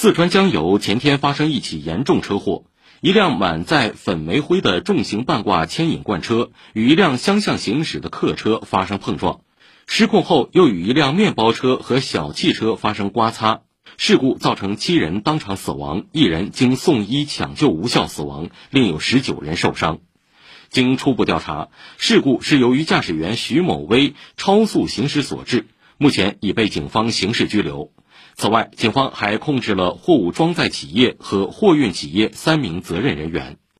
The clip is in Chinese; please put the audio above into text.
四川江油前天发生一起严重车祸，一辆满载粉煤灰的重型半挂牵引罐车与一辆相向行驶的客车发生碰撞，失控后又与一辆面包车和小汽车发生刮擦，事故造成七人当场死亡，一人经送医抢救无效死亡，另有十九人受伤。经初步调查，事故是由于驾驶员徐某威超速行驶所致，目前已被警方刑事拘留。此外，警方还控制了货物装载企业和货运企业三名责任人员。